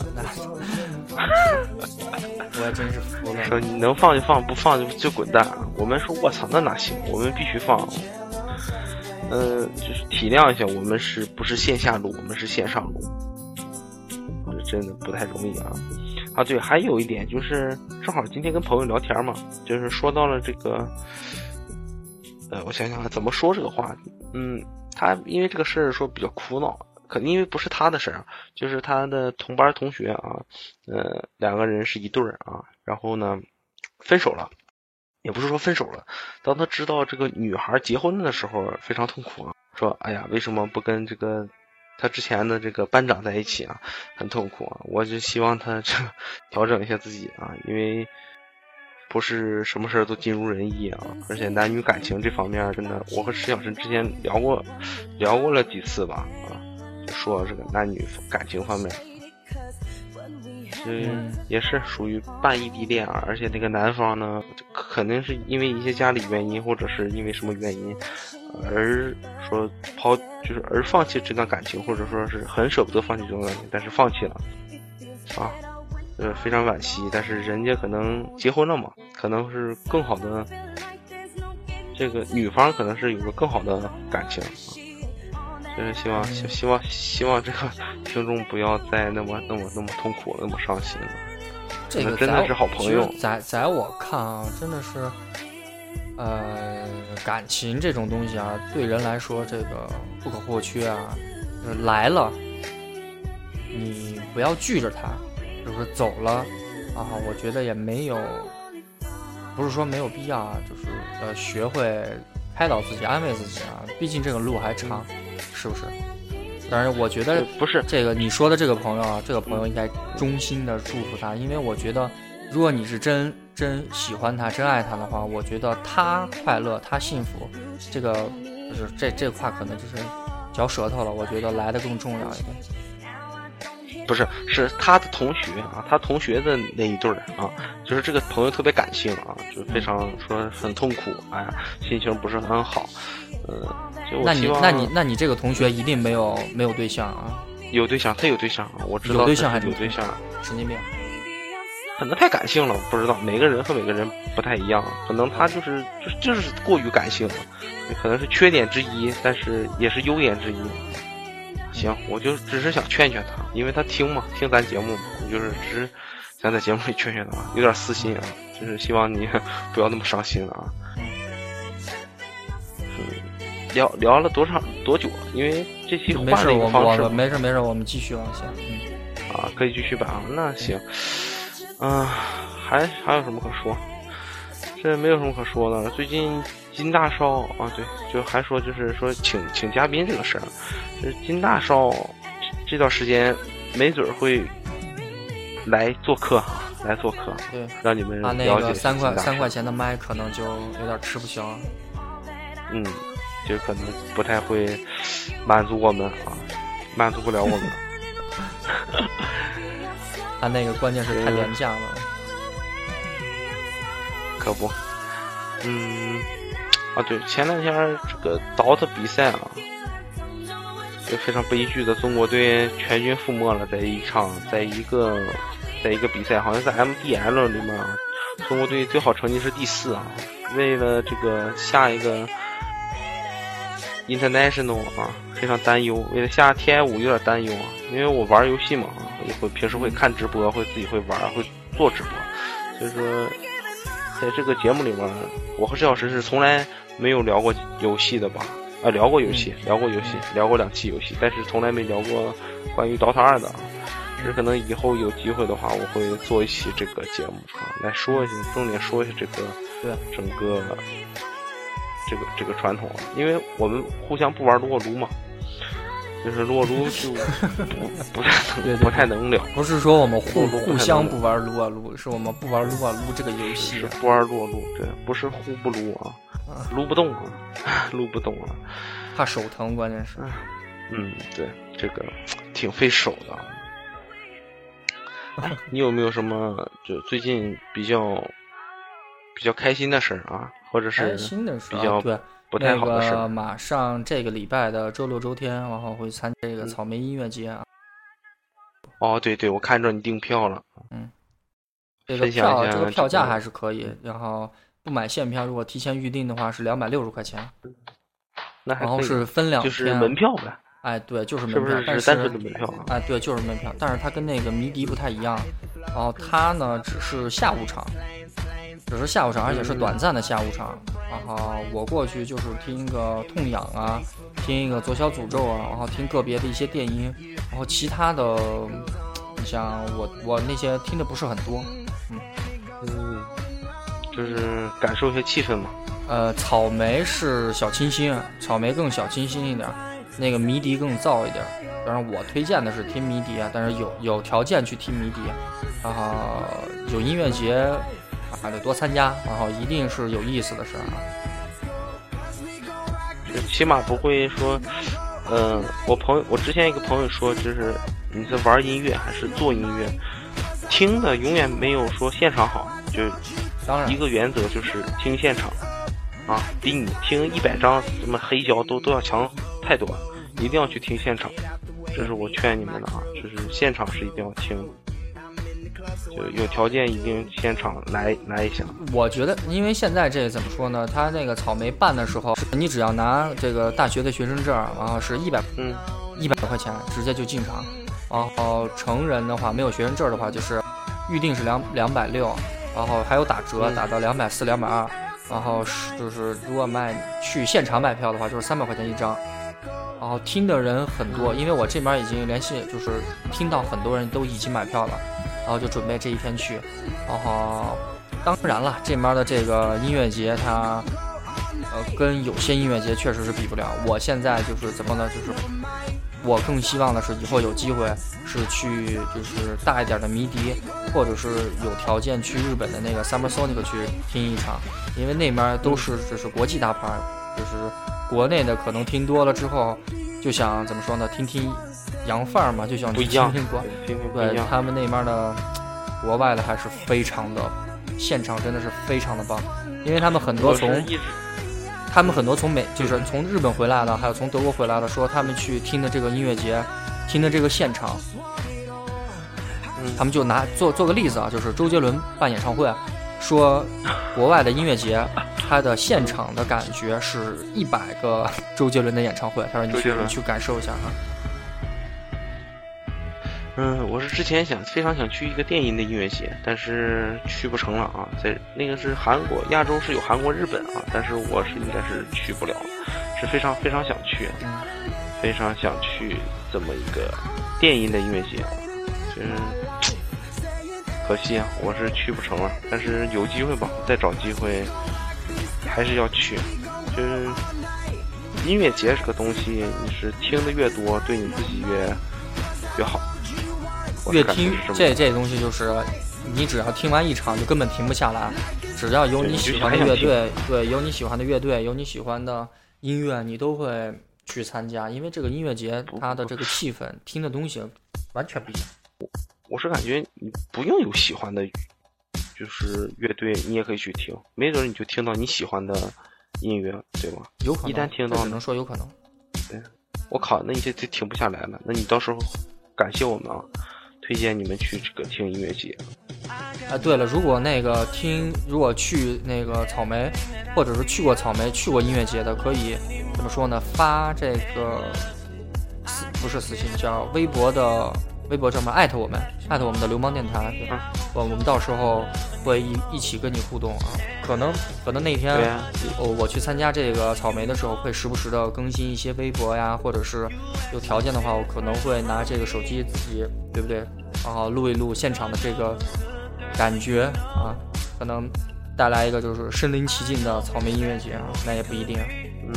我也真是服了。说你能放就放，不放就就滚蛋。我们说，我操，那哪行？我们必须放。嗯，就是体谅一下，我们是不是线下录？我们是线上录，这真的不太容易啊。啊，对，还有一点就是，正好今天跟朋友聊天嘛，就是说到了这个，呃，我想想怎么说这个话。嗯，他因为这个事儿说比较苦恼。肯定因为不是他的事儿，就是他的同班同学啊，呃，两个人是一对儿啊，然后呢，分手了，也不是说分手了，当他知道这个女孩结婚的时候，非常痛苦啊，说，哎呀，为什么不跟这个他之前的这个班长在一起啊？很痛苦啊，我就希望他 这调整一下自己啊，因为不是什么事儿都尽如人意啊，而且男女感情这方面，真的，我和石小生之前聊过，聊过了几次吧，啊。说这个男女感情方面，嗯，也是属于半异地恋啊，而且那个男方呢，肯定是因为一些家里原因，或者是因为什么原因，而说抛，就是而放弃这段感情，或者说是很舍不得放弃这段感情，但是放弃了，啊，呃，非常惋惜。但是人家可能结婚了嘛，可能是更好的，这个女方可能是有个更好的感情。就是希望希希望希望这个 听众不要再那么那么那么痛苦了那么伤心了。这个真的是好朋友。在在我看啊，真的是，呃，感情这种东西啊，对人来说这个不可或缺啊。来了，你不要拒着他，就是走了啊。我觉得也没有，不是说没有必要啊，就是呃，学会开导自己，安慰自己啊。毕竟这个路还长。是不是？当然，我觉得不是这个你说的这个朋友啊，这个朋友应该衷心的祝福他，因为我觉得，如果你是真真喜欢他、真爱他的话，我觉得他快乐、他幸福，这个就是这这话可能就是嚼舌头了。我觉得来的更重要一点。不是，是他的同学啊，他同学的那一对儿啊，就是这个朋友特别感性啊，就非常说很痛苦，哎呀，心情不是很好，呃。那你那你那你这个同学一定没有没有对象啊？有对象，他有对象啊，我知道有对象还是有对象？神经病，可能太感性了，不知道每个人和每个人不太一样，可能他就是就就是过于感性了，可能是缺点之一，但是也是优点之一。行，我就只是想劝劝他，因为他听嘛，听咱节目嘛，我就是只是想在节目里劝劝他，有点私心啊，就是希望你 不要那么伤心啊。聊聊了多长多久？因为这期，换了一个我方式我没事没事，我们继续往下。嗯，啊，可以继续吧。啊那行，嗯、还还有什么可说？这没有什么可说的了。最近金大少啊，对，就还说就是说请请嘉宾这个事儿，就是金大少这这段时间没准儿会来做客哈，来做客，对，让你们他那了解个三块三块钱的麦可能就有点吃不消。嗯，就可能不太会满足我们啊，满足不了我们。他那个关键是太廉价了。可不，嗯，啊对，前两天这个 DOTA 比赛啊，就非常悲剧的，中国队全军覆没了，在一场，在一个，在一个比赛，好像在 MDL 里面啊，中国队最好成绩是第四啊。为了这个下一个 International 啊，非常担忧。为了下 TI 五有点担忧啊，因为我玩游戏嘛，啊也会平时会看直播，会自己会玩，会做直播，所以说。在这个节目里面，我和石老师是从来没有聊过游戏的吧？啊，聊过游戏，聊过游戏，聊过两期游戏，但是从来没聊过关于 DOTA 二的啊。只可能以后有机会的话，我会做一期这个节目啊，来说一下，重点说一下这个对整个这个这个传统，啊，因为我们互相不玩撸啊撸嘛，就是撸啊撸就 不不太对对能不太能聊。不是说我们互互互相不玩撸啊撸，是我们不玩撸啊撸这个游戏是。不玩撸啊撸，对，不是互不撸啊，撸不动啊，撸不动啊。怕手疼，关键是。嗯，对，这个挺费手的。哎，你有没有什么就最近比较比较开心的事儿啊，或者是开心的事比较啊，对，不太好的事？那个马上这个礼拜的周六周天，然后会参加这个嗯草莓音乐节啊。哦，对对，我看着你订票了。嗯这个票这个票价还是可以，然后不买现票，如果提前预定的话是两百六十块钱，然后那还可以是分两就是天。门票呗，哎，对，就是是不是，门票但是单纯的门票啊？哎，对，就是门票，但是它跟那个迷笛不太一样，然后它呢只是下午场，只是下午场，而且是短暂的下午场。然后我过去就是听一个痛痒啊，听一个左小诅咒啊，然后听个别的一些电音，然后其他的，你像我我那些听的不是很多。嗯嗯，就是感受一下气氛嘛。呃，草莓是小清新，草莓更小清新一点儿，那个迷笛更燥一点儿。当然，我推荐的是听迷笛啊，但是有有条件去听迷笛，然后有音乐节啊得多参加，然后一定是有意思的事儿啊。就起码不会说，嗯、我朋友，我之前一个朋友说，就是你是玩音乐还是做音乐，听的永远没有说现场好，就当然一，个原则就是听现场，啊，比你听一百张什么黑胶都都要强太多，一定要去听现场，这是我劝你们的啊，就是现场是一定要听的，就有条件一定现场来来一下，我觉得，因为现在这怎么说呢？他那个草莓办的时候，你只要拿这个大学的学生证，然后是一百嗯一百块钱直接就进场，然后成人的话没有学生证的话就是预定是两两百六，然后还有打折嗯打到两百四两百二，然后是就是如果卖去现场买票的话就是三百块钱一张，然后听的人很多，因为我这边已经联系就是听到很多人都已经买票了，然后就准备这一天去，然后当然了这边的这个音乐节它。呃，跟有些音乐节确实是比不了。我现在就是怎么呢？就是我更希望的是以后有机会是去就是大一点的迷笛，或者是有条件去日本的那个 Summer Sonic 去听一场，因为那边都是就是国际大牌，就是国内的可能听多了之后，就想怎么说呢？听听洋范儿嘛，就想不一样。听听国听听不一样，对他们那边的国外的还是非常的现场，真的是非常的棒，因为他们很多从他们很多从美就是从日本回来的，还有从德国回来的，说他们去听的这个音乐节，听的这个现场，嗯。他们就拿做做个例子啊，就是周杰伦办演唱会，说国外的音乐节，他的现场的感觉是一百个周杰伦的演唱会，他说你去你去感受一下啊，嗯，我是之前想非常想去一个电音的音乐节，但是去不成了啊。在那个是韩国，亚洲是有韩国、日本啊，但是我是应该是去不了了。是非常非常想去，非常想去这么一个电音的音乐节，就是可惜啊，我是去不成了。但是有机会吧，再找机会还是要去。就是音乐节这个东西，你是听的越多，对你自己越越好。越听这这东西就是，你只要听完一场就根本停不下来。只要有你喜欢的乐队，对，有你喜欢的乐队，有你喜欢的音乐，你都会去参加。因为这个音乐节，它的这个气氛，听的东西完全不一样。我我是感觉你不用有喜欢的，就是乐队，你也可以去听，没准你就听到你喜欢的音乐，对吗？有可能。一旦听到，只能说有可能。对，我靠，那你这这停不下来了。那你到时候感谢我们啊。推荐你们去这个听音乐节。啊，对了，如果那个听，如果去那个草莓，或者是去过草莓、去过音乐节的，可以怎么说呢？发这个私不是私信，叫微博的。微博上面艾特我们，艾特我们的流氓电台，我我们到时候会一一起跟你互动啊。可能可能那天我我去参加这个草莓的时候，会时不时的更新一些微博呀，或者是有条件的话，我可能会拿这个手机自己，对不对？然后录一录现场的这个感觉啊，可能带来一个就是身临其境的草莓音乐节啊，那也不一定。嗯，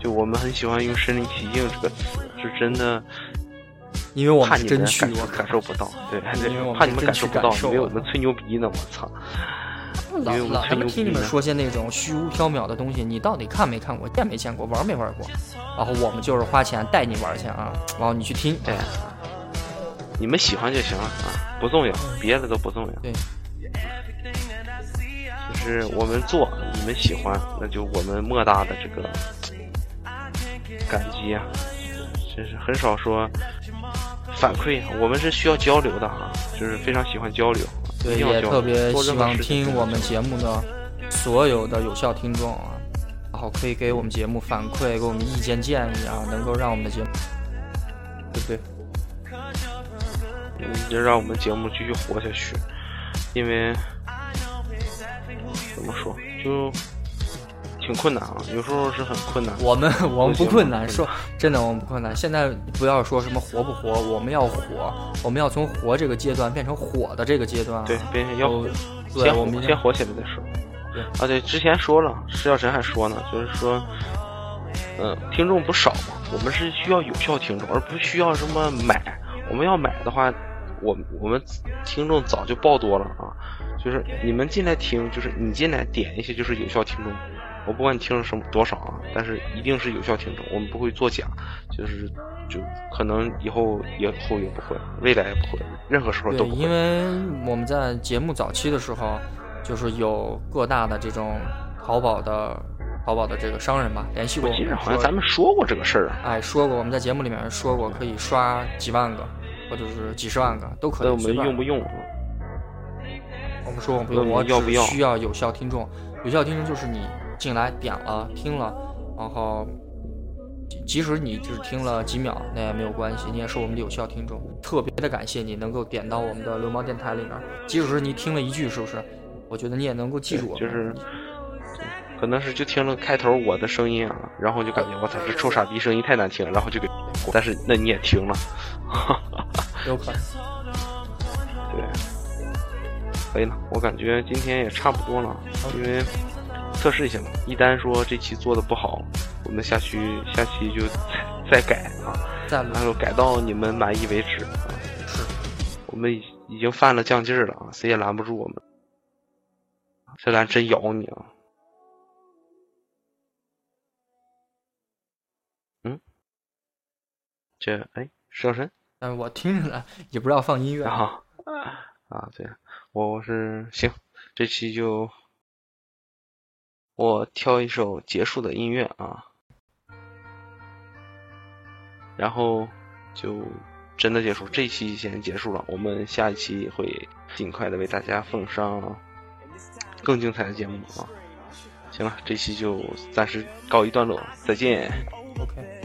就我们很喜欢用“身临其境”这个词，是真的。因为我怕你们感感受不到，对，对因为怕你们感受不到，因为我们吹牛逼呢，我操！老老他们听你们说些那种虚无缥缈的东西，你到底看没看过，见没见过，玩没玩过？然后我们就是花钱带你玩去啊，然后你去听，对，你们喜欢就行了啊，不重要，别的都不重要。对，就是我们做，你们喜欢，那就我们莫大的这个感激啊，真是很少说。反馈，我们是需要交流的哈，就是非常喜欢交流。对，也特别希望听我们节目的所有的有效听众啊，然后可以给我们节目反馈，给我们意见建议啊，能够让我们的节目，对不对？嗯，就让我们节目继续活下去，因为怎么说就。挺困难啊，有时候是很困难。我们我们不困难，说真的，我们不困难。现在不要说什么活不活，我们要火，我们要从活这个阶段变成火的这个阶段。对，变成要先我们先火起来再说。对啊，对，之前说了，石小晨还说呢，就是说，嗯，听众不少嘛，我们是需要有效听众，而不需要什么买。我们要买的话，我我们听众早就爆多了啊。就是你们进来听，就是你进来点一些，就是有效听众。我不管你听了什么多少啊，但是一定是有效听众，我们不会作假，就是就可能以后以后也不会，未来也不会，任何时候都不会。因为我们在节目早期的时候，就是有各大的这种淘宝的淘宝的这个商人吧联系过我们，好像咱们说过这个事儿啊。哎，说过，我们在节目里面说过，可以刷几万个，或者是几十万个都可以。那我们用不用？我们说我们不用，我只需要有效听众，有效听众就是你。进来点了听了，然后即使你只听了几秒，那也没有关系，你也是我们的有效听众。特别的感谢你能够点到我们的流氓电台里面，即使是你听了一句，是不是？我觉得你也能够记住。就是，可能是就听了开头我的声音啊，然后就感觉我操这臭傻逼声音太难听，然后就给。但是那你也听了，有可能。对，可以了，我感觉今天也差不多了，因为。测试一下嘛，一旦说这期做的不好，我们下期下期就 再改啊，然后改到你们满意为止啊。是，我们已已经犯了犟劲儿了啊，谁也拦不住我们。这咱真咬你啊！嗯，这哎，上神？嗯，我听着了，也不知道放音乐啊。啊，对，我我是行，这期就。我挑一首结束的音乐啊，然后就真的结束，这期先结束了。我们下一期会尽快的为大家奉上更精彩的节目啊。行了，这期就暂时告一段落，再见。OK。